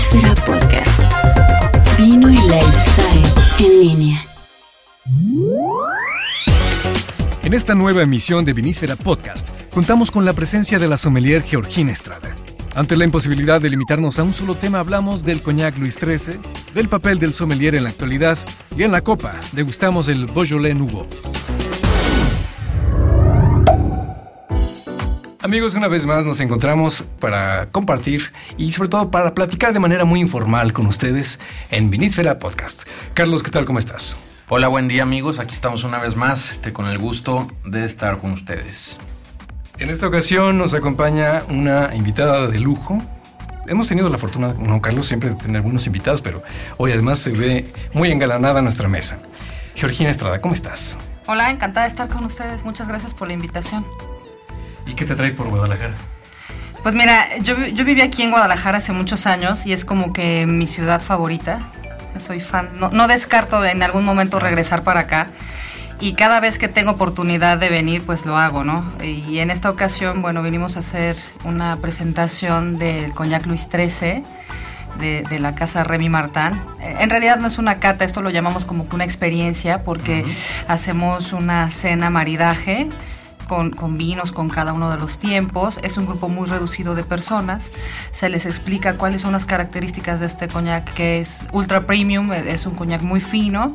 Vinísfera Podcast. Vino y lifestyle en línea. En esta nueva emisión de Vinísfera Podcast, contamos con la presencia de la sommelier Georgina Estrada. Ante la imposibilidad de limitarnos a un solo tema, hablamos del coñac Luis XIII, del papel del sommelier en la actualidad y en la copa degustamos el Beaujolais Nouveau. Amigos, una vez más nos encontramos para compartir y sobre todo para platicar de manera muy informal con ustedes en Vinísfera Podcast. Carlos, ¿qué tal? ¿Cómo estás? Hola, buen día amigos. Aquí estamos una vez más este, con el gusto de estar con ustedes. En esta ocasión nos acompaña una invitada de lujo. Hemos tenido la fortuna, no Carlos, siempre de tener buenos invitados, pero hoy además se ve muy engalanada nuestra mesa. Georgina Estrada, ¿cómo estás? Hola, encantada de estar con ustedes. Muchas gracias por la invitación. ¿Y qué te trae por Guadalajara? Pues mira, yo, yo viví aquí en Guadalajara hace muchos años y es como que mi ciudad favorita. Soy fan. No, no descarto en algún momento regresar para acá. Y cada vez que tengo oportunidad de venir, pues lo hago, ¿no? Y en esta ocasión, bueno, vinimos a hacer una presentación del Coñac Luis XIII. De, de, la casa Remy Martin. En realidad no es una cata, esto lo llamamos como que una experiencia porque hacemos una cena maridaje con, con, vinos con cada uno de los tiempos. Es un grupo muy reducido de personas. Se les explica cuáles son las características de este coñac que es ultra premium, es un coñac muy fino.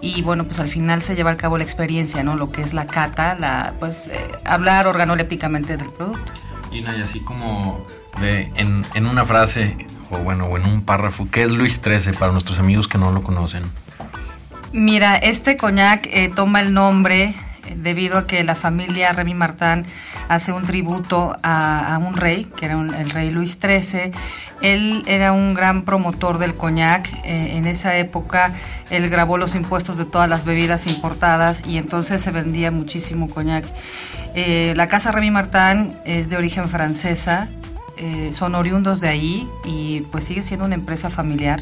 Y bueno, pues al final se lleva a cabo la experiencia, ¿no? Lo que es la cata, la, pues eh, hablar organolépticamente del producto. Y, y así como de, en, en una frase, o bueno, o en un párrafo, ¿qué es Luis XIII para nuestros amigos que no lo conocen? Mira, este coñac eh, toma el nombre debido a que la familia Remy Martin hace un tributo a, a un rey, que era un, el rey Luis XIII. Él era un gran promotor del coñac. Eh, en esa época él grabó los impuestos de todas las bebidas importadas y entonces se vendía muchísimo coñac. Eh, la casa Remy Martin es de origen francesa. Eh, son oriundos de ahí y pues sigue siendo una empresa familiar.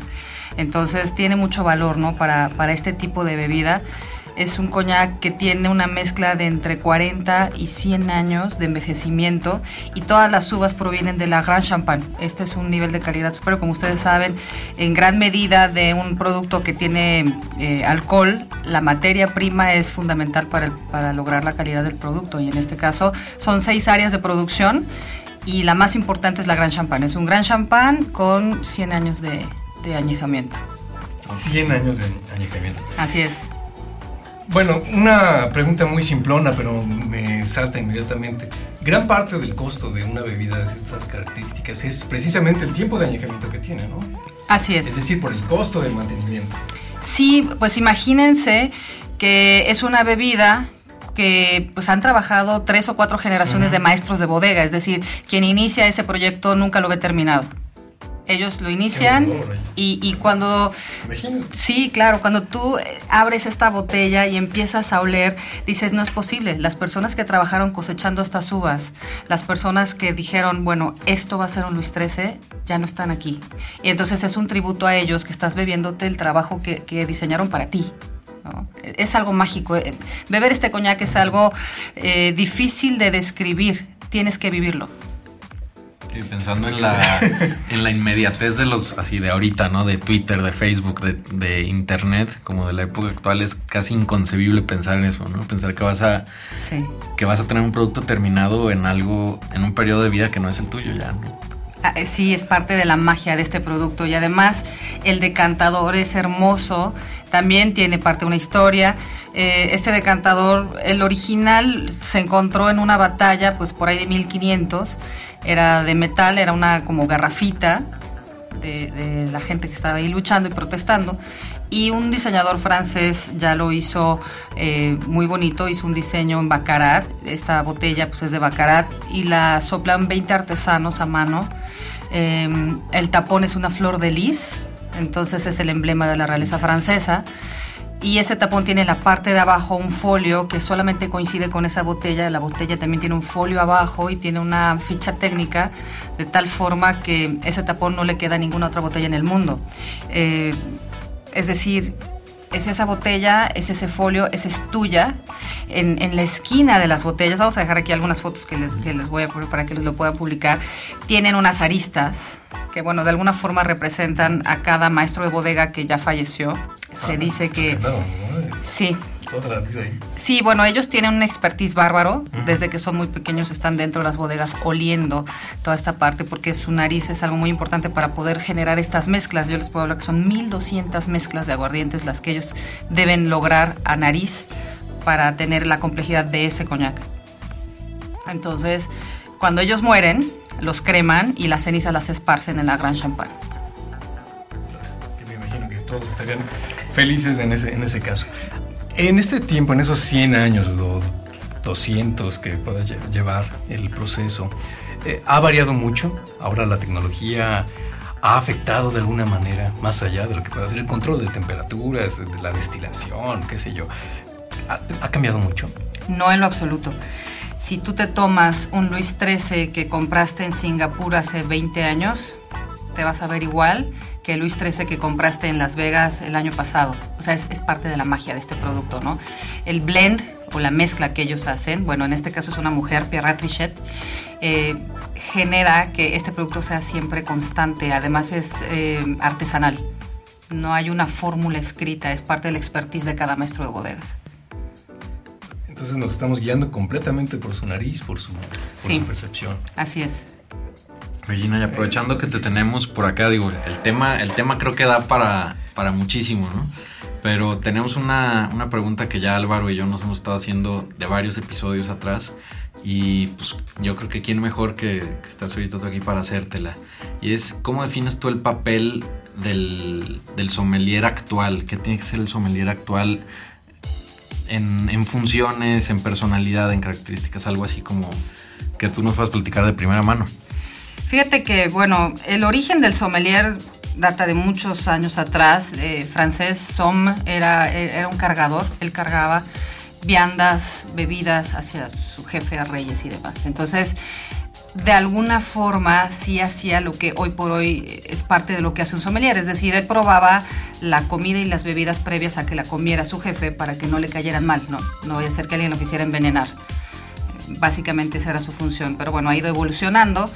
Entonces tiene mucho valor ¿no? para, para este tipo de bebida. Es un coñac que tiene una mezcla de entre 40 y 100 años de envejecimiento y todas las uvas provienen de la Grand Champagne. Este es un nivel de calidad superior, como ustedes saben, en gran medida de un producto que tiene eh, alcohol, la materia prima es fundamental para, el, para lograr la calidad del producto y en este caso son seis áreas de producción y la más importante es la Grand Champagne. Es un Grand Champagne con 100 años de, de añejamiento. 100 años de añejamiento. Así es. Bueno, una pregunta muy simplona, pero me salta inmediatamente. Gran parte del costo de una bebida de estas características es precisamente el tiempo de añejamiento que tiene, ¿no? Así es. Es decir, por el costo del mantenimiento. Sí, pues imagínense que es una bebida que pues han trabajado tres o cuatro generaciones uh -huh. de maestros de bodega, es decir, quien inicia ese proyecto nunca lo ve terminado. Ellos lo inician y, y, cuando... Sí, claro, cuando tú abres esta botella y empiezas a oler, dices, no es posible. Las personas que trabajaron cosechando estas uvas, las personas que dijeron, bueno, esto va a ser un Luis XIII, ya no están aquí. Y entonces es un tributo a ellos que estás bebiéndote el trabajo que, que diseñaron para ti. ¿no? Es algo mágico. Beber este coñac es algo eh, difícil de describir. Tienes que vivirlo. Sí, pensando en la, en la inmediatez de los, así de ahorita, ¿no? De Twitter, de Facebook, de, de, Internet, como de la época actual, es casi inconcebible pensar en eso, ¿no? Pensar que vas a, sí. que vas a tener un producto terminado en algo, en un periodo de vida que no es el tuyo ya, ¿no? Ah, sí, es parte de la magia de este producto y además el decantador es hermoso, también tiene parte de una historia. Eh, este decantador, el original se encontró en una batalla pues por ahí de 1500, era de metal, era una como garrafita de, la gente que estaba ahí luchando y protestando. Y un diseñador francés ya lo hizo eh, muy bonito, hizo un diseño en Bacarat, esta botella pues es de Bacarat y la soplan 20 artesanos a mano, eh, el tapón es una flor de lis, entonces es el emblema de la realeza francesa y ese tapón tiene en la parte de abajo un folio que solamente coincide con esa botella. La botella también tiene un folio abajo y tiene una ficha técnica de tal forma que ese tapón no le queda a ninguna otra botella en el mundo. Eh, es decir, es esa botella, es ese folio, esa es tuya. En, en, la esquina de las botellas, vamos a dejar aquí algunas fotos que les, que les voy a poner para que les lo puedan publicar, tienen unas aristas que bueno, de alguna forma representan a cada maestro de bodega que ya falleció. Se Ah, dice que... No, no, Sí, toda la vida ahí. Sí, bueno, ellos tienen un expertise bárbaro. Desde que son muy pequeños están dentro de las bodegas oliendo toda esta parte porque su nariz es algo muy importante para poder generar estas mezclas. Yo les puedo hablar que son 1200 mezclas de aguardientes las que ellos deben lograr a nariz para tener la complejidad de ese coñac. Entonces, cuando ellos mueren, los creman y las cenizas las esparcen en la Gran Champagne. Me imagino que todos estarían felices en ese, en ese caso. En este tiempo, en esos 100 años o 200 que pueda lle- llevar el proceso, eh, ha variado mucho. Ahora la tecnología ha afectado de alguna manera, más allá de lo que pueda ser el control de temperaturas, de la destilación, qué sé yo. Ha, ha cambiado mucho. No en lo absoluto. Si tú te tomas un Luis XIII que compraste en Singapur hace 20 años, te vas a ver igual que Luis XIII que compraste en Las Vegas el año pasado. O sea, es, es parte de la magia de este producto, ¿no? El blend o la mezcla que ellos hacen, bueno, en este caso es una mujer, Pierre Trichet, eh, genera que este producto sea siempre constante. Además es eh, artesanal. No hay una fórmula escrita, es parte del expertise de cada maestro de bodegas. Entonces nos estamos guiando completamente por su nariz, por su, por Sí. su percepción. Así es. Regina, y aprovechando que te tenemos por acá, digo, el tema, el tema creo que da para, para muchísimo, ¿no? Pero tenemos una, una pregunta que ya Álvaro y yo nos hemos estado haciendo de varios episodios atrás. Y pues yo creo que quién mejor que, que estás ahorita tú aquí para hacértela. Y es, ¿cómo defines tú el papel del, del sommelier actual? ¿Qué tiene que ser el sommelier actual en, en funciones, en personalidad, en características? Algo así como que tú nos puedas platicar de primera mano. Fíjate que, bueno, el origen del sommelier data de muchos años atrás. Eh, francés Somme era, era un cargador, él cargaba viandas, bebidas hacia su jefe, a reyes y demás. Entonces, de alguna forma sí hacía lo que hoy por hoy es parte de lo que hace un sommelier, es decir, él probaba la comida y las bebidas previas a que la comiera su jefe para que no le cayeran mal, no, no vaya a ser que alguien lo quisiera envenenar. Básicamente esa era su función, pero bueno, ha ido evolucionando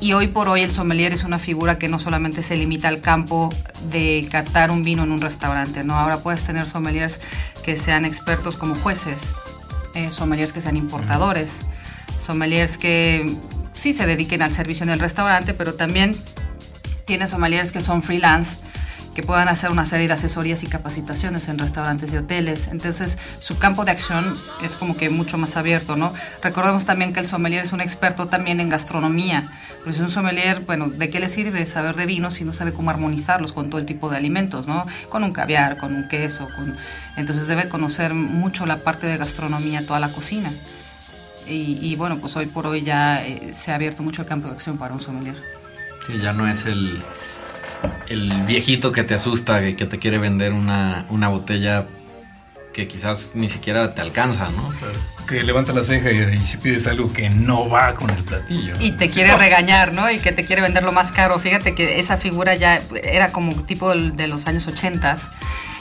y hoy por hoy el sommelier es una figura que no solamente se limita al campo de catar un vino en un restaurante, ¿no? Ahora puedes tener sommeliers que sean expertos como jueces, eh, sommeliers que sean importadores, sommeliers que sí se dediquen al servicio en el restaurante, pero también tienes sommeliers que son freelance, que puedan hacer una serie de asesorías y capacitaciones en restaurantes y hoteles. Entonces, su campo de acción es como que mucho más abierto, ¿no? Recordemos también que el sommelier es un experto también en gastronomía. Pues un sommelier, bueno, ¿de qué le sirve saber de vinos si no sabe cómo armonizarlos con todo el tipo de alimentos, ¿no? Con un caviar, con un queso, con... Entonces debe conocer mucho la parte de gastronomía, toda la cocina. Y, y bueno, pues hoy por hoy ya eh, se ha abierto mucho el campo de acción para un sommelier. Sí, ya no es el, el viejito que te asusta, y que te quiere vender una, una botella que quizás ni siquiera te alcanza, ¿no? Que levanta la ceja y, y si pides algo que no va con el platillo. Y te quiere regañar, ¿no? Y que te quiere vender lo más caro. Fíjate que esa figura ya era como tipo de los años 80,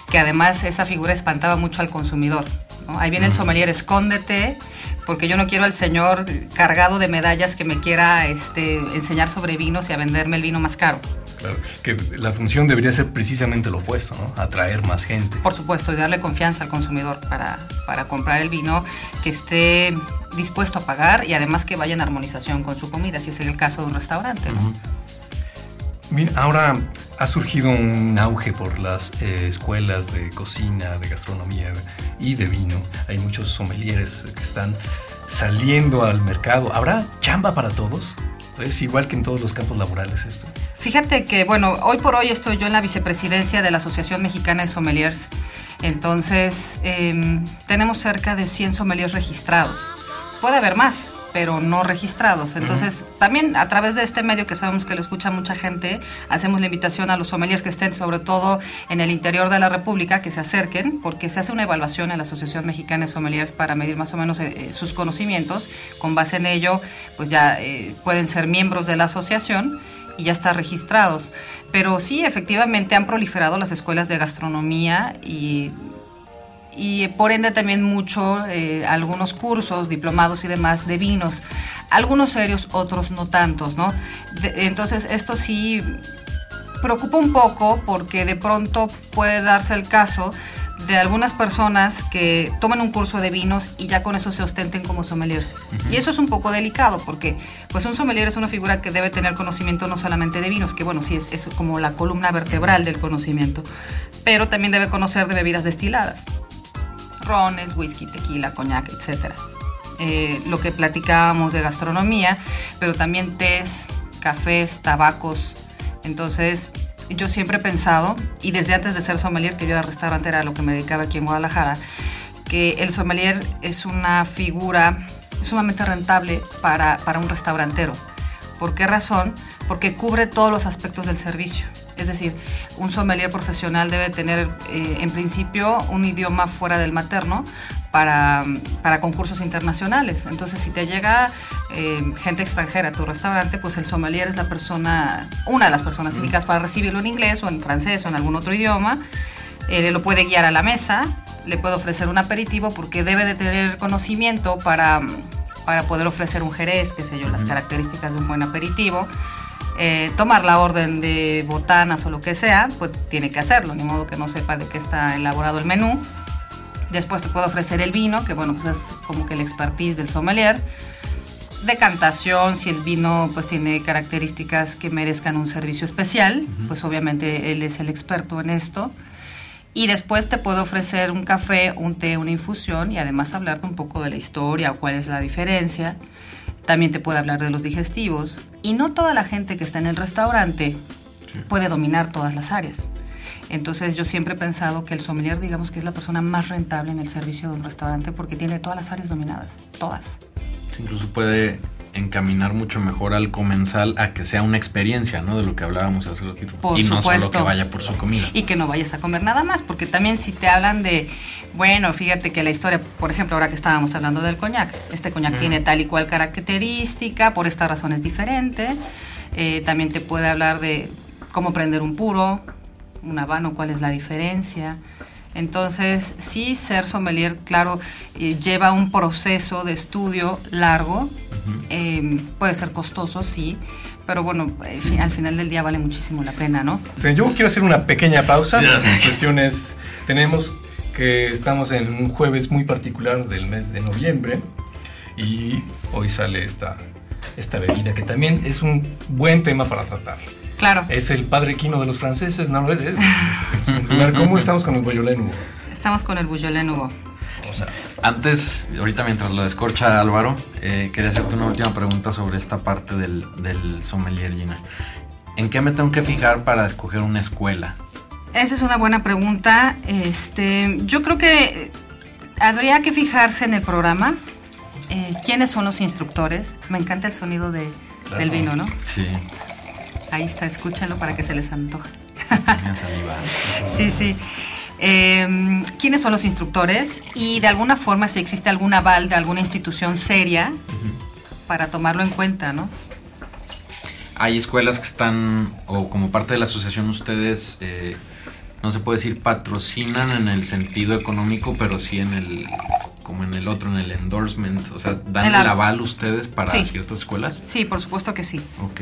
que además esa figura espantaba mucho al consumidor. ¿no? Ahí viene el sommelier, escóndete, porque yo no quiero al señor cargado de medallas que me quiera este, enseñar sobre vinos y a venderme el vino más caro. Claro, que la función debería ser precisamente lo opuesto, ¿no? Atraer más gente. Por supuesto, y darle confianza al consumidor para, para comprar el vino que esté dispuesto a pagar y además que vaya en armonización con su comida, si es el caso de un restaurante, ¿no? Mira, ahora ha surgido un auge por las eh, escuelas de cocina, de gastronomía y de vino. Hay muchos sommeliers que están saliendo al mercado. ¿Habrá chamba para todos? Es igual que en todos los campos laborales esto. Fíjate que, bueno, hoy por hoy estoy yo en la vicepresidencia de la Asociación Mexicana de Sommeliers. Entonces, em, tenemos cerca de 100 sommeliers registrados. Puede haber más, pero no registrados. Entonces, también a través de este medio que sabemos que lo escucha mucha gente, hacemos la invitación a los sommeliers que estén sobre todo en el interior de la República, que se acerquen, porque se hace una evaluación en la Asociación Mexicana de Sommeliers para medir más o menos eh, eh, sus conocimientos. Con base en ello, pues ya eh, pueden ser miembros de la asociación y ya están registrados. Pero sí, efectivamente han proliferado las escuelas de gastronomía y y por ende también mucho eh, algunos cursos, diplomados y demás de vinos. Algunos serios, otros no tantos, ¿no? entonces esto sí preocupa un poco porque de pronto puede darse el caso de algunas personas que toman un curso de vinos y ya con eso se ostenten como sommeliers. Y eso es un poco delicado porque pues un sommelier es una figura que debe tener conocimiento no solamente de vinos, que bueno, sí es, es como la columna vertebral del conocimiento, pero también debe conocer de bebidas destiladas rones, whisky, tequila, coñac, etc. Eh, lo que platicábamos de gastronomía, pero también tés, cafés, tabacos. Entonces, yo siempre he pensado, y desde antes de ser sommelier, que yo era restaurantera, lo que me dedicaba aquí en Guadalajara, que el sommelier es una figura sumamente rentable para, para un restaurantero. ¿Por qué razón? Porque cubre todos los aspectos del servicio. Es decir, un sommelier profesional debe tener eh, en principio un idioma fuera del materno para, concursos internacionales. Entonces, si te llega eh, gente extranjera a tu restaurante, pues el sommelier es la persona, una de las personas indicadas para recibirlo en inglés o en francés o en algún otro idioma. Eh, lo puede guiar a la mesa, le puede ofrecer un aperitivo porque debe de tener conocimiento para, para poder ofrecer un jerez, qué sé yo, las características de un buen aperitivo. Eh, tomar la orden de botanas o lo que sea, pues tiene que hacerlo, ni modo que no sepa de qué está elaborado el menú. Después te puedo ofrecer el vino, que bueno, pues es como que el expertise del sommelier. Decantación, si el vino pues tiene características que merezcan un servicio especial, pues obviamente él es el experto en esto. Y después te puedo ofrecer un café, un té, una infusión y además hablarte un poco de la historia o cuál es la diferencia. También te puede hablar de los digestivos. Y no toda la gente que está en el restaurante puede dominar todas las áreas. Entonces yo siempre he pensado que el sommelier, digamos que es la persona más rentable en el servicio de un restaurante porque tiene todas las áreas dominadas, todas. incluso puede encaminar mucho mejor al comensal a que sea una experiencia, ¿no? De lo que hablábamos hace ratito. Por y no solo que vaya por su comida. Y que no vayas a comer nada más, porque también si te hablan de, bueno, fíjate que la historia, por ejemplo, ahora que estábamos hablando del coñac, este coñac tiene tal y cual característica, por esta razón es diferente. Eh, también te puede hablar de cómo prender un puro, un habano, cuál es la diferencia. Entonces, sí, ser sommelier, claro, eh, lleva un proceso de estudio largo, Em, puede ser costoso, sí, pero bueno, eh, al final del día vale muchísimo la pena, ¿no? Yo quiero hacer una pequeña pausa. La cuestión es, tenemos que estamos en un jueves muy particular del mes de noviembre y hoy sale esta, esta bebida que también es un buen tema para tratar. Claro. Es el padre quino de los franceses, ¿no? Es, es, ¿Cómo estamos con el Beaujolais Estamos con el Beaujolais Nouveau. Antes, ahorita mientras lo descorcha Álvaro, eh, quería hacerte una última pregunta sobre esta parte del, sommelier, Gina. ¿En qué me tengo que fijar para escoger una escuela? Esa es una buena pregunta. Este, yo creo que habría que fijarse en el programa. Eh, ¿Quiénes son los instructores? Me encanta el sonido de, del vino, ¿no? Sí. Ahí está, escúchenlo para que se les antoje. sí, sí. Em, quiénes son los instructores y de alguna forma si existe algún aval de alguna institución seria para tomarlo en cuenta, ¿no? Hay escuelas que están, o como parte de la asociación ustedes, eh, no se puede decir patrocinan en el sentido económico, pero sí en el, como en el otro, en el endorsement, o sea, dan el, aval ustedes para ciertas escuelas. Sí, por supuesto que sí. Ok.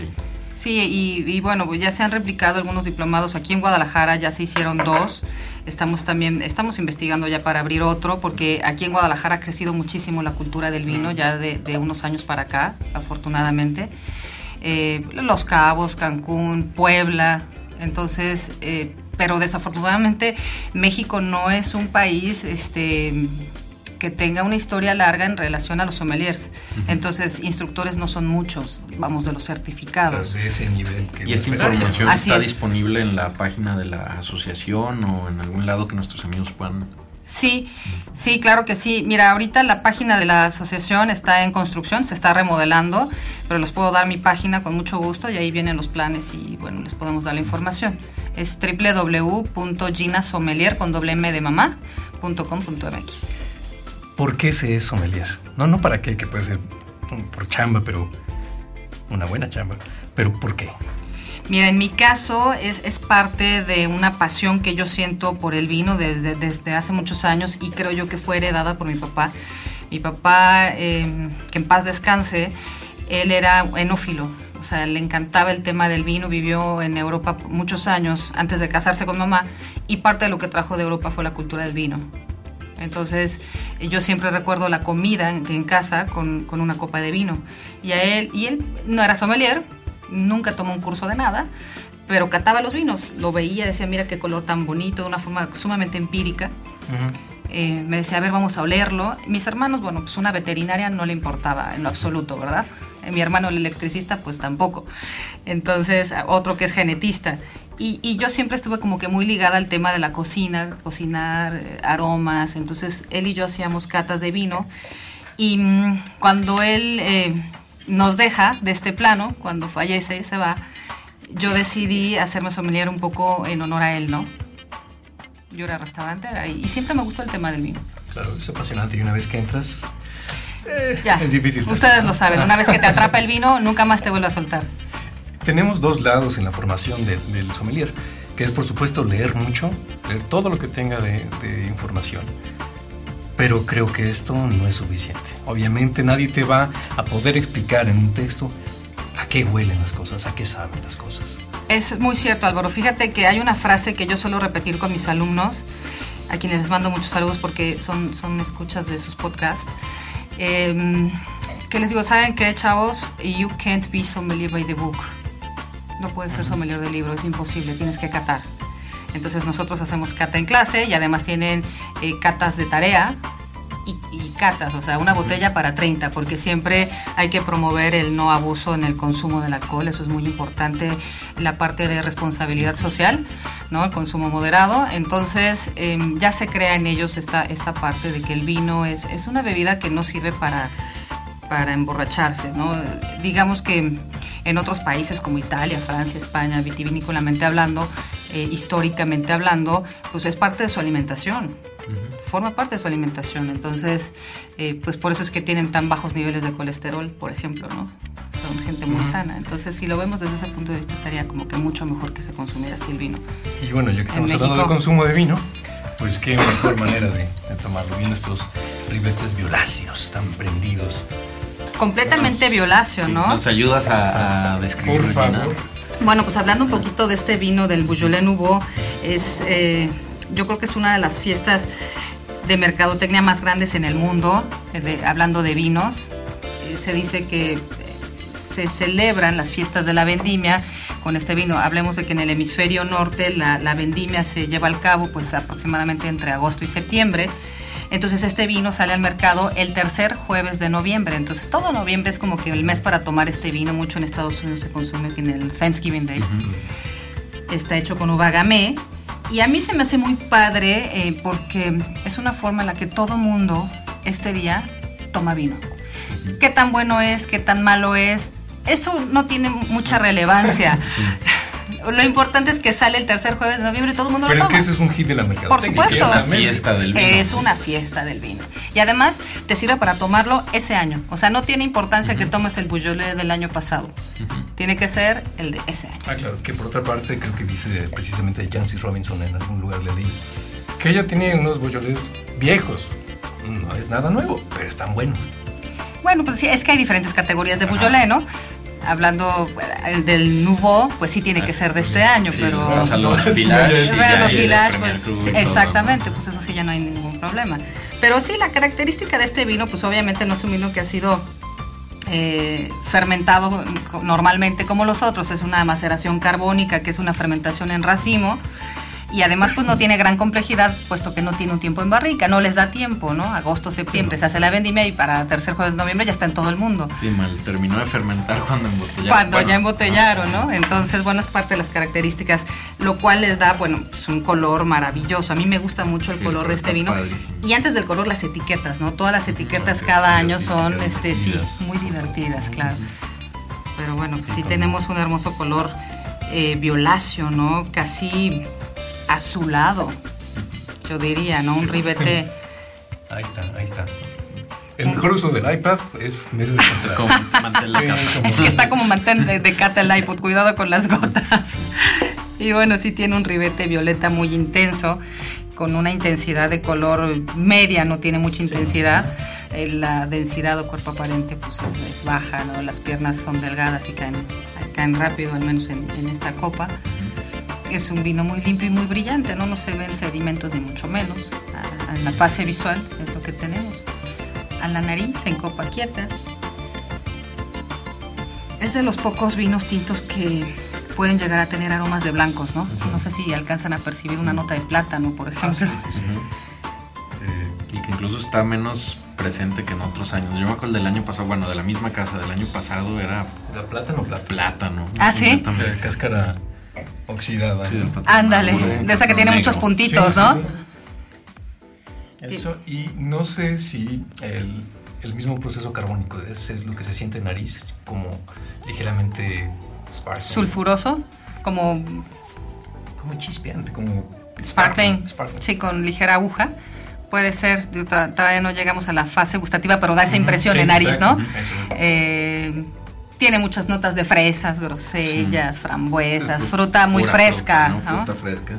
Sí, y, bueno, pues ya se han replicado algunos diplomados aquí en Guadalajara, ya se hicieron dos. Estamos también, estamos investigando ya para abrir otro, porque aquí en Guadalajara ha crecido muchísimo la cultura del vino, ya de, unos años para acá, afortunadamente. Eh, Los Cabos, Cancún, Puebla, entonces, eh, pero desafortunadamente México no es un país, este que tenga una historia larga en relación a los sommeliers. Entonces, instructores no son muchos, vamos, de los certificados. de ese nivel. ¿Y esta información está disponible en la página de la asociación o en algún lado que nuestros amigos puedan Sí, sí, claro que sí. Mira, ahorita la página de la asociación está en construcción, se está remodelando, pero les puedo dar mi página con mucho gusto y ahí vienen los planes y bueno, les podemos dar la información. Es www.ginasomelier con doble m de mamá.com.mx. ¿Por qué se es sommelier? No, no para qué, que puede ser por chamba, pero una buena chamba. Pero ¿por qué? Mira, en mi caso es, es, parte de una pasión que yo siento por el vino desde, hace muchos años y creo yo que fue heredada por mi papá. Mi papá, eh, que en paz descanse, él era enófilo, o sea, le encantaba el tema del vino, vivió en Europa muchos años antes de casarse con mamá y parte de lo que trajo de Europa fue la cultura del vino. Entonces yo siempre recuerdo la comida en, en casa con, con, una copa de vino. Y a él, y él no era sommelier, nunca tomó un curso de nada, pero cataba los vinos, lo veía, decía, mira qué color tan bonito, de una forma sumamente empírica. Uh -huh. Eh, me decía, a ver, vamos a olerlo. Mis hermanos, bueno, pues una veterinaria no le importaba en lo absoluto, ¿verdad? Eh, mi hermano el electricista, pues tampoco. Entonces, otro que es genetista. Y, y, yo siempre estuve como que muy ligada al tema de la cocina, cocinar, eh, aromas. Entonces, él y yo hacíamos catas de vino. Y mmm, cuando él eh, nos deja de este plano, cuando fallece y se va, yo decidí hacerme sommelier un poco en honor a él, ¿no? yo era restaurantera y, y, siempre me gustó el tema del vino. Claro, es apasionante y una vez que entras eh, ya, es difícil. Ustedes lo saben, una vez que te atrapa el vino, nunca más te vuelve a soltar. Tenemos dos lados en la formación de, del sommelier, que es por supuesto leer mucho, leer todo lo que tenga de, de información. Pero creo que esto no es suficiente. Obviamente nadie te va a poder explicar en un texto a qué huelen las cosas, a qué saben las cosas. Es muy cierto, Álvaro. Fíjate que hay una frase que yo suelo repetir con mis alumnos, a quienes les mando muchos saludos porque son, son escuchas de sus podcasts. Eh, que les digo, ¿saben qué, chavos? You can't be sommelier by the book. No puedes ser sommelier de libro, es imposible, tienes que catar. Entonces nosotros hacemos cata en clase y además tienen eh, catas de tarea catas, o sea, una botella para 30, porque siempre hay que promover el no abuso en el consumo del alcohol, eso es muy importante, la parte de responsabilidad social, ¿no? El consumo moderado. Entonces eh, ya se crea en ellos esta, esta parte de que el vino es, es una bebida que no sirve para, para emborracharse, ¿no? Digamos que en otros países como Italia, Francia, España, vitivinícolamente hablando, eh, históricamente hablando, pues es parte de su alimentación. Uh -huh. Forma parte de su alimentación. Entonces, eh, pues por eso es que tienen tan bajos niveles de colesterol, por ejemplo, ¿no? Son gente muy uh -huh. sana. Entonces, si lo vemos desde ese punto de vista, estaría como que mucho mejor que se consumiera así el vino. Y bueno, ya que estamos hablando de consumo de vino, pues qué mejor manera de, de tomarlo. Viendo estos ribletes violáceos tan prendidos completamente nos, violáceo, sí, ¿no? Nos ayudas a, a describir. Por favor. Bueno, pues hablando un poquito de este vino del Beaujolais Nouveau, es, eh, yo creo que es una de las fiestas de mercadotecnia más grandes en el mundo, eh, de, hablando de vinos. Eh, se dice que se celebran las fiestas de la vendimia con este vino. Hablemos de que en el hemisferio norte la, la vendimia se lleva al cabo pues aproximadamente entre agosto y septiembre. Entonces este vino sale al mercado el tercer jueves de noviembre. Entonces todo noviembre es como que el mes para tomar este vino. Mucho en Estados Unidos se consume en el Thanksgiving Day. Uh -huh. Está hecho con uva gamay. Y a mí se me hace muy padre eh, porque es una forma en la que todo mundo este día toma vino. ¿Qué tan bueno es? ¿Qué tan malo es? Eso no tiene mucha relevancia. Lo importante es que sale el tercer jueves de noviembre y todo el mundo Pero lo es toma. que ese es un hit de la mercadotecnia. Por supuesto. Es una fiesta del vino. Es una fiesta del vino. Y además te sirve para tomarlo ese año. O sea, no tiene importancia uh -huh. que tomes el Beaujolais del año pasado. Uh -huh. Tiene que ser el de ese año. Ah, claro. Que por otra parte creo que dice precisamente Jancy Robinson en algún lugar le leí que ella tiene unos Beaujolais viejos. No es nada nuevo, pero están buenos. Bueno, pues sí, es que hay diferentes categorías de Beaujolais, ¿no? Hablando del Nouveau, pues sí tiene que ser de este año, sí, pero los, los Village, los Village pues exactamente, pues eso sí ya no hay ningún problema. Pero sí, la característica de este vino, pues obviamente no es un vino que ha sido eh, fermentado normalmente como los otros, es una maceración carbónica, que es una fermentación en racimo y además pues no tiene gran complejidad puesto que no tiene un tiempo en barrica, no les da tiempo, ¿no? Agosto, septiembre se hace la vendimia y para tercer jueves de noviembre ya está en todo el mundo. Sí, mal, terminó de fermentar cuando embotellaron. Cuando bueno, ya embotellaron, ¿no? Entonces, bueno, es parte de las características, lo cual les da, bueno, pues un color maravilloso. A mí me gusta mucho el sí, color de este vino. Padrísimo. Y antes del color las etiquetas, ¿no? Todas las etiquetas cada año son, este, sí, muy divertidas, claro. Pero bueno, pues sí tenemos un hermoso color eh, violáceo, ¿no? Casi azulado, yo diría, ¿no? Un ribete. Ahí está, ahí está. El mejor uso del iPad es medio de Es como de Sí, capa. como- Es que está como mantén de, de cata el iPod, cuidado con las gotas. Y bueno, sí tiene un ribete violeta muy intenso, con una intensidad de color media, no tiene mucha intensidad. Eh, La densidad o cuerpo aparente pues es, es baja, ¿no? las piernas son delgadas y caen, caen rápido, al menos en, en esta copa. Es un vino muy limpio y muy brillante, no, no se ven sedimentos ni mucho menos. A- En la fase visual es lo que tenemos. A la nariz en copa quieta, es de los pocos vinos tintos que pueden llegar a tener aromas de blancos, ¿no? No sé si alcanzan a percibir una nota de plátano, por ejemplo. Ah, sí, sí, sí. Eh, Y que incluso está menos presente que en otros años. Yo me acuerdo del año pasado, bueno, de la misma casa del año pasado era ¿Era plátano o plátano? plátano. Ah, ¿sí? Eh, cáscara oxidada. Sí, Ándale, de esa que tiene negro. muchos puntitos, Sí, ¿no? sí, sí. Eso, y no sé si el, el mismo proceso carbónico es, es lo que se siente en nariz, como ligeramente sparkling. Sulfuroso, como Como chispeante, como sparkling, sparkling. sí, con ligera aguja. Puede ser, todavía no llegamos a la fase gustativa, pero da esa impresión sí, en nariz, exacto, ¿no? Eh, tiene muchas notas de fresas, grosellas, frambuesas, Fru- fruta muy pura fresca, fruta, ¿no? Fruta fresca.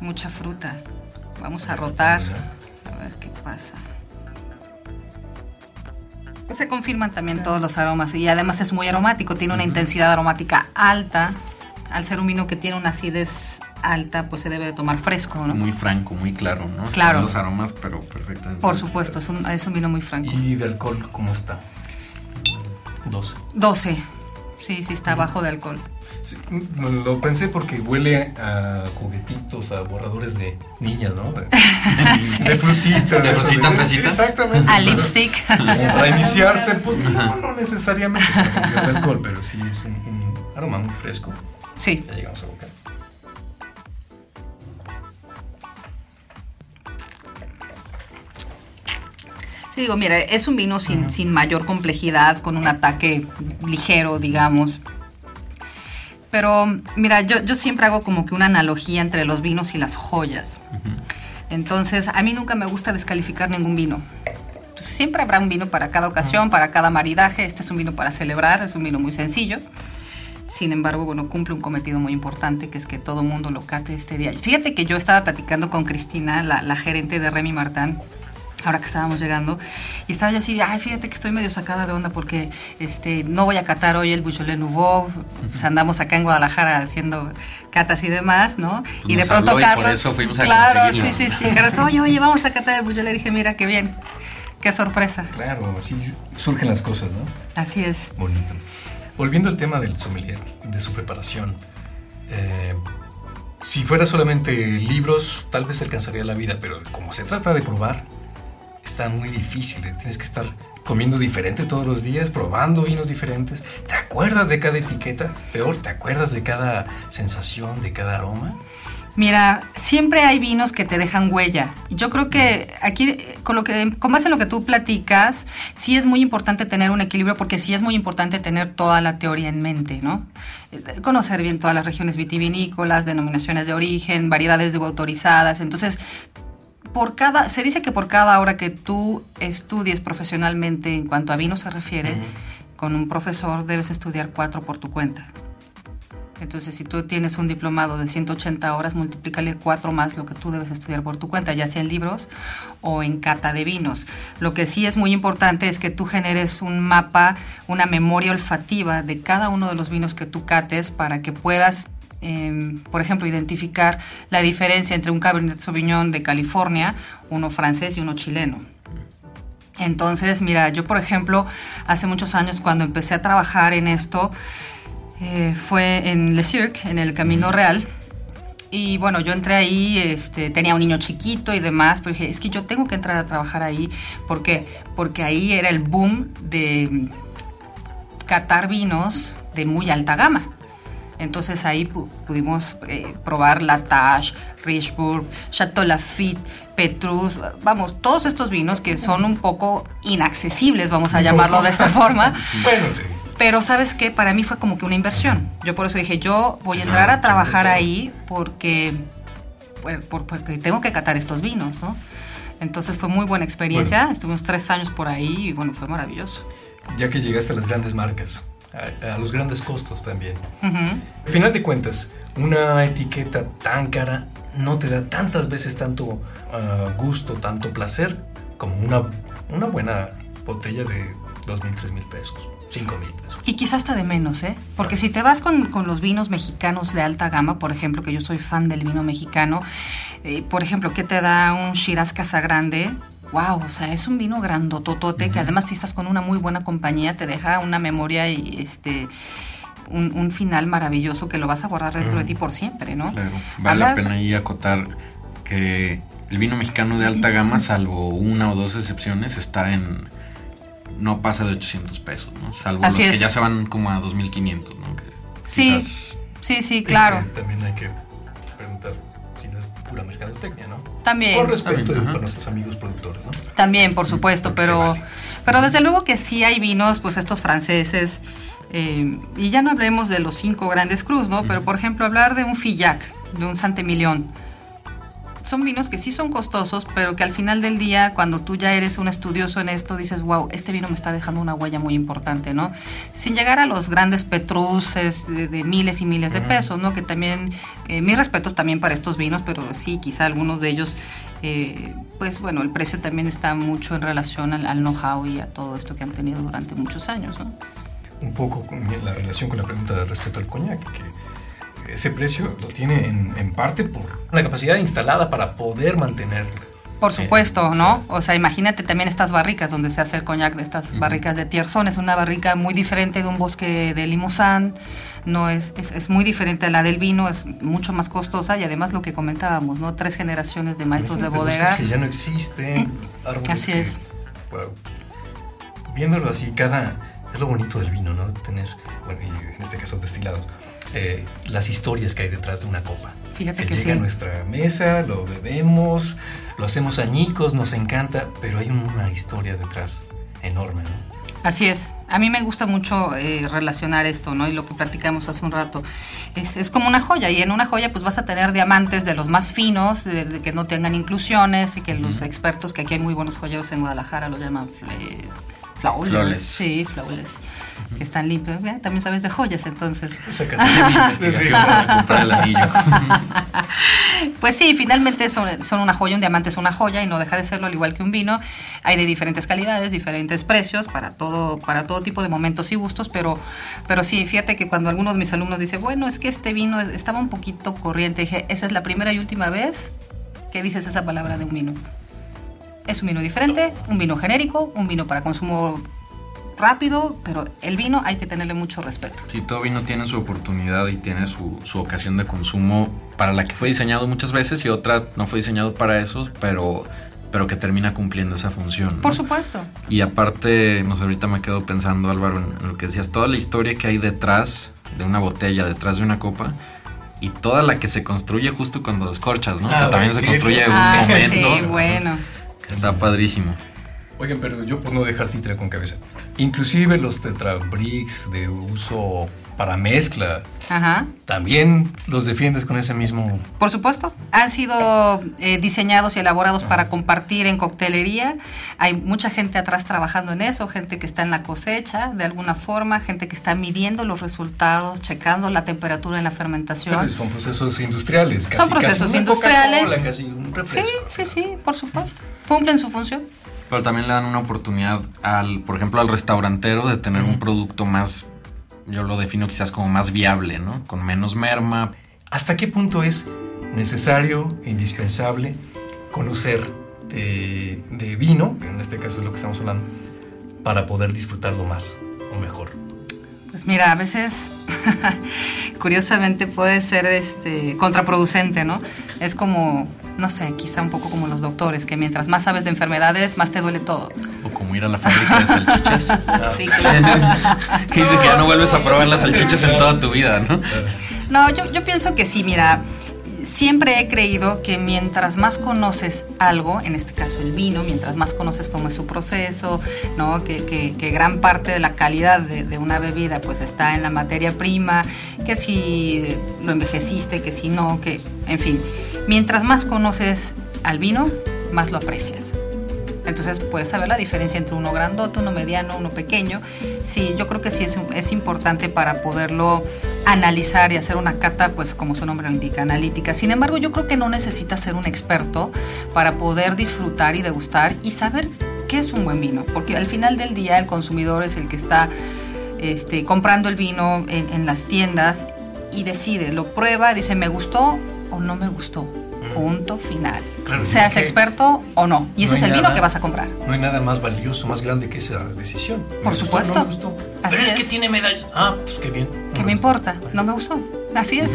Mucha fruta. Vamos a rotar. A ver qué pasa. Pues se confirman también todos los aromas y además es muy aromático, tiene una intensidad aromática alta. Al ser un vino que tiene una acidez alta, pues se debe de tomar fresco, ¿no? Muy franco, muy claro, ¿no? Están Claro. los aromas, pero perfectamente. Por supuesto, es un, es un vino muy franco. ¿Y de alcohol cómo está? 12. 12. Sí, sí, está bajo de alcohol. Sí, lo, pensé porque huele a juguetitos, a borradores de niñas, ¿no? De, de frutita. ¿De rosita fresita? Exactamente. A lipstick. Para iniciarse, pues no, no necesariamente para de alcohol, pero sí es un, un aroma muy fresco. Sí. Ya llegamos a boca. Sí, digo, mira, es un vino sin, sin mayor complejidad, con un ataque ligero, digamos. Pero, mira, yo, yo siempre hago como que una analogía entre los vinos y las joyas. Entonces, a mí nunca me gusta descalificar ningún vino. Entonces, siempre habrá un vino para cada ocasión, para cada maridaje. Este es un vino para celebrar, es un vino muy sencillo. Sin embargo, bueno, cumple un cometido muy importante, que es que todo mundo lo cate este día. Fíjate que yo estaba platicando con Cristina, la, la gerente de Remy Martin, ahora que estábamos llegando, y estaba yo así, ay, fíjate que estoy medio sacada de onda porque este, no voy a catar hoy el Beaujolais Nouveau, pues andamos acá en Guadalajara haciendo catas y demás, ¿no? y de pronto habló y por Carlos, eso fuimos a claro, sí, sí, sí, Carlos, oye, oye, vamos a catar el Beaujolais, dije, mira, qué bien, qué sorpresa, Claro, así surgen las cosas, ¿no? así es. Bonito. Volviendo al tema del sommelier, de su preparación. eh, si fuera solamente libros, tal vez alcanzaría la vida, pero como se trata de probar, está muy difícil. eh, Tienes que estar comiendo diferente todos los días, probando vinos diferentes. ¿Te acuerdas de cada etiqueta? Peor, ¿te acuerdas de cada sensación, de cada aroma? Mira, siempre hay vinos que te dejan huella. Yo creo que aquí, con lo que, con base en lo que tú platicas, sí es muy importante tener un equilibrio, porque sí es muy importante tener toda la teoría en mente, ¿no? Eh, Conocer bien todas las regiones vitivinícolas, denominaciones de origen, variedades de autorizadas. Entonces, por cada, se dice que por cada hora que tú estudies profesionalmente en cuanto a vino se refiere, con un profesor debes estudiar cuatro por tu cuenta. Entonces, si tú tienes un diplomado de 180 horas, multiplícale cuatro más lo que tú debes estudiar por tu cuenta, ya sea en libros o en cata de vinos. Lo que sí es muy importante es que tú generes un mapa, una memoria olfativa de cada uno de los vinos que tú cates para que puedas, eh, por ejemplo, identificar la diferencia entre un Cabernet Sauvignon de California, uno francés y uno chileno. Entonces, mira, yo por ejemplo, hace muchos años cuando empecé a trabajar en esto, eh, fue en Le Cirque, en el Camino Real. Y bueno, yo entré ahí, este, tenía un niño chiquito y demás, pero dije, es que yo tengo que entrar a trabajar ahí. ¿Por qué? Porque ahí era el boom de catar vinos de muy alta gama. Entonces ahí pu- pudimos eh, probar Latache, Richebourg, Chateau Lafite, Petrus, vamos, todos estos vinos que son un poco inaccesibles, vamos a llamarlo de esta forma. Bueno, sí. Pero sabes qué, para mí fue como que una inversión. Yo por eso dije, yo voy a entrar a trabajar ahí porque, por- por- porque tengo que catar estos vinos, ¿no? Entonces fue muy buena experiencia. Estuvimos tres años por ahí y bueno, fue maravilloso. Ya que llegaste a las grandes marcas, a, a los grandes costos también. Al final de cuentas, una etiqueta tan cara no te da tantas veces tanto ah, gusto, tanto placer como una, una buena botella de dos mil, tres mil pesos, cinco mil pesos. Y quizás hasta de menos, ¿eh? Porque si te vas con, con los vinos mexicanos de alta gama, por ejemplo, que yo soy fan del vino mexicano, eh, por ejemplo, ¿qué te da un Shiraz Casagrande? Wow, o sea, es un vino grandototote que además si estás con una muy buena compañía te deja una memoria y este un, un final maravilloso que lo vas a guardar dentro de ti por siempre, ¿no? Claro. Vale la pena ahí acotar que el vino mexicano de alta gama, salvo una o dos excepciones, está en. No pasa de 800 pesos, ¿no? Salvo Así los que ya se van como a 2500, ¿no? Que Sí, quizás- sí, sí, claro. También hay que preguntar si no es pura mercadotecnia, ¿no? También. Por respeto También, con nuestros amigos productores, ¿no? También, por supuesto, Porque pero, vale. pero desde luego que sí hay vinos, pues estos franceses, eh, y ya no hablemos de los cinco grandes cruz, ¿no? Pero por ejemplo, hablar de un Fillac, de un Santemillón. Son vinos que sí son costosos, pero que al final del día, cuando tú ya eres un estudioso en esto, dices, wow, este vino me está dejando una huella muy importante, ¿no? Sin llegar a los grandes petruces de, de miles y miles de pesos, ¿no? Que también, eh, mis respetos también para estos vinos, pero sí, quizá algunos de ellos, eh, pues bueno, el precio también está mucho en relación al, al know-how y a todo esto que han tenido durante muchos años, ¿no? Un poco con la relación con la pregunta de respecto al coñac, que ese precio lo tiene en, en parte por la capacidad instalada para poder mantener. Por eh, supuesto, ¿no? O sea, imagínate también estas barricas donde se hace el coñac de estas barricas de Tierson. Es una barrica muy diferente de un bosque de Limousin. No es, es, es muy diferente a la del vino, es mucho más costosa y además lo que comentábamos, ¿no? Tres generaciones de maestros de bodega. que ya no existen, árboles Así que- es. wow. Viéndolo así, cada. Es lo bonito del vino, ¿no? Tener, bueno, y en este caso destilados, eh, las historias que hay detrás de una copa. Fíjate que que llega sí. a nuestra mesa, lo bebemos, lo hacemos añicos, nos encanta, pero hay una historia detrás enorme, ¿no? Así es. A mí me gusta mucho eh, relacionar esto, ¿no? Y lo que platicamos hace un rato. Es, es como una joya. Y en una joya, pues vas a tener diamantes de los más finos, de, de que no tengan inclusiones y que los expertos, que aquí hay muy buenos joyeros en Guadalajara, los llaman fle- flawless. Flawless. Sí, flawless. Que están limpios. Eh, También sabes de joyas, entonces. O sea, casi mi investigación. para comprar el anillo. Pues sí, finalmente son, son una joya, un diamante es una joya y no deja de serlo al igual que un vino. Hay de diferentes calidades, diferentes precios para todo, para todo tipo de momentos y gustos, pero, pero sí, fíjate que cuando algunos de mis alumnos dicen, bueno, es que este vino es- estaba un poquito corriente, dije, esa es la primera y última vez que dices esa palabra de un vino. Es un vino diferente, un vino genérico, un vino para consumo rápido, pero el vino hay que tenerle mucho respeto. Sí, todo vino tiene su oportunidad y tiene su, su ocasión de consumo para la que fue diseñado muchas veces y otra no fue diseñado para eso, pero, pero que termina cumpliendo esa función. ¿no? Por supuesto. Y aparte, no sé, ahorita me quedo pensando, Álvaro, en, lo que decías, toda la historia que hay detrás de una botella, detrás de una copa, y toda la que se construye justo cuando descorchas, ¿no? Ah, que también se construye en un Ah, momento. sí, bueno. Está padrísimo. Oigan, pero yo por no dejar títere con cabeza. Inclusive los tetrabricks de uso para mezcla, Ajá. también los defiendes con ese mismo... Por supuesto, han sido eh, diseñados y elaborados para compartir en coctelería. Hay mucha gente atrás trabajando en eso, gente que está en la cosecha de alguna forma, gente que está midiendo los resultados, checando la temperatura en la fermentación. Pero son procesos industriales. Casi, Son procesos casi una industriales. Coca-Cola, casi un Sí, refresco. sí, sí, por supuesto. Cumplen su función. Pero también le dan una oportunidad al, por ejemplo, al restaurantero de tener un producto más, yo lo defino quizás como más viable, ¿no? Con menos merma. ¿Hasta qué punto es necesario, indispensable, conocer de, vino, en este caso es lo que estamos hablando, para poder disfrutarlo más o mejor? Pues mira, a veces, curiosamente, puede ser este, contraproducente, ¿no? Es como, no sé, quizá un poco como los doctores, que mientras más sabes de enfermedades, más te duele todo. Como ir a la fábrica de salchichas. Sí, claro. que dice que ya no vuelves a probar las salchichas en toda tu vida, ¿no? No, yo, yo pienso que sí, mira, siempre he creído que mientras más conoces algo, en este caso el vino, mientras más conoces cómo es su proceso, ¿no? que, que- que gran parte de la calidad de, de una bebida pues está en la materia prima, que si lo envejeciste, que si no, que, en fin, mientras más conoces al vino, más lo aprecias. Entonces puedes saber la diferencia entre uno grandote, uno mediano, uno pequeño. Sí, yo creo que sí es, es importante para poderlo analizar y hacer una cata, pues como su nombre lo indica, analítica. Sin embargo, yo creo que no necesitas ser un experto para poder disfrutar y degustar y saber qué es un buen vino. Porque al final del día el consumidor es el que está este, comprando el vino en, en las tiendas y decide, lo prueba, dice me gustó o no me gustó. Punto final. Claro, Seas que experto o no. Y ese no es el vino nada- que vas a comprar. No hay nada más valioso, más grande que esa decisión. ¿Me Por gustó, supuesto. no me gustó? Así Pero es, que es. tiene medallas. Ah, pues qué bien. No ¿Qué me importa? No me gustó. Así es.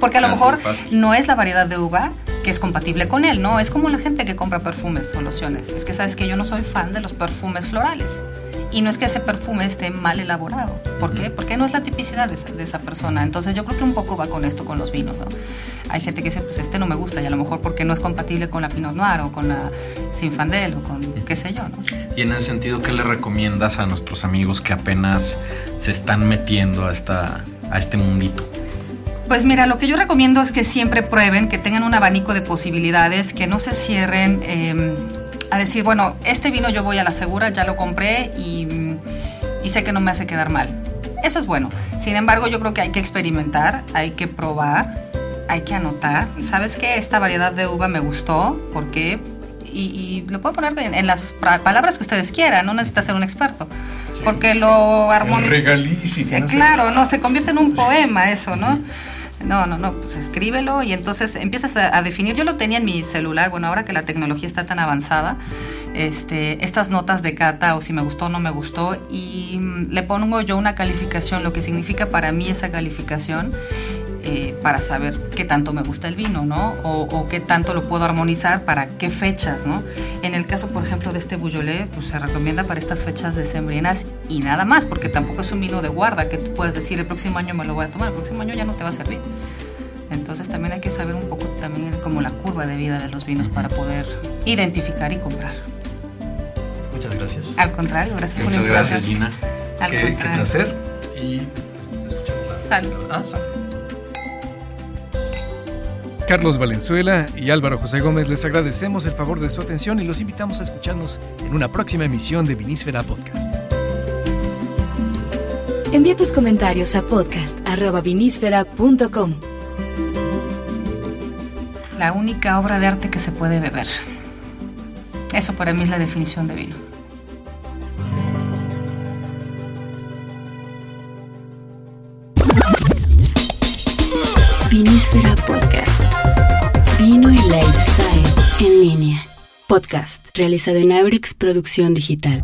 Porque a lo Así mejor no es la variedad de uva que es compatible con él, ¿no? Es como la gente que compra perfumes o lociones. Es que sabes que yo no soy fan de los perfumes florales. Y no es que ese perfume esté mal elaborado. ¿Por qué? Porque no es la tipicidad de esa, de esa persona. Entonces yo creo que un poco va con esto, con los vinos, ¿no? Hay gente que dice, pues este no me gusta y a lo mejor porque no es compatible con la Pinot Noir o con la Sinfandel o con qué sé yo, ¿no? Y en ese sentido, ¿qué le recomiendas a nuestros amigos que apenas se están metiendo a, esta, a este mundito? Pues mira, lo que yo recomiendo es que siempre prueben, que tengan un abanico de posibilidades, que no se cierren eh, a decir, bueno, este vino yo voy a la segura, ya lo compré y, y sé que no me hace quedar mal. Eso es bueno. Sin embargo, yo creo que hay que experimentar, hay que probar, hay que anotar. ¿Sabes qué? Esta variedad de uva me gustó, ¿por qué? Y, y lo puedo poner en, en las palabras que ustedes quieran, no necesita ser un experto. Porque lo armoniza. Claro, no, se convierte en un poema eso, ¿no? No, no, no, pues escríbelo y entonces empiezas a, a definir. Yo lo tenía en mi celular, bueno, ahora que la tecnología está tan avanzada, este, estas notas de cata o si me gustó o no me gustó y mm, le pongo yo una calificación, lo que significa para mí esa calificación eh, para saber qué tanto me gusta el vino, ¿no? O, o qué tanto lo puedo armonizar para qué fechas, ¿no? En el caso, por ejemplo, de este Beaujolais, pues se recomienda para estas fechas decembrinas y nada más, porque tampoco es un vino de guarda que tú puedes decir el próximo año me lo voy a tomar, el próximo año ya no te va a servir. Entonces también hay que saber un poco también como la curva de vida de los vinos para poder identificar y comprar. Muchas gracias. Al contrario, gracias por la Muchas gracias. Gina. Al Qué, placer. Y. Salud. Ah, salud. Carlos Valenzuela y Álvaro José Gómez les agradecemos el favor de su atención y los invitamos a escucharnos en una próxima emisión de Vinísfera Podcast. Envía tus comentarios a podcast.vinísfera.com. La única obra de arte que se puede beber. Eso para mí es la definición de vino. Vinísfera Podcast. Lifestyle en línea. Podcast realizado en Aurix Producción Digital.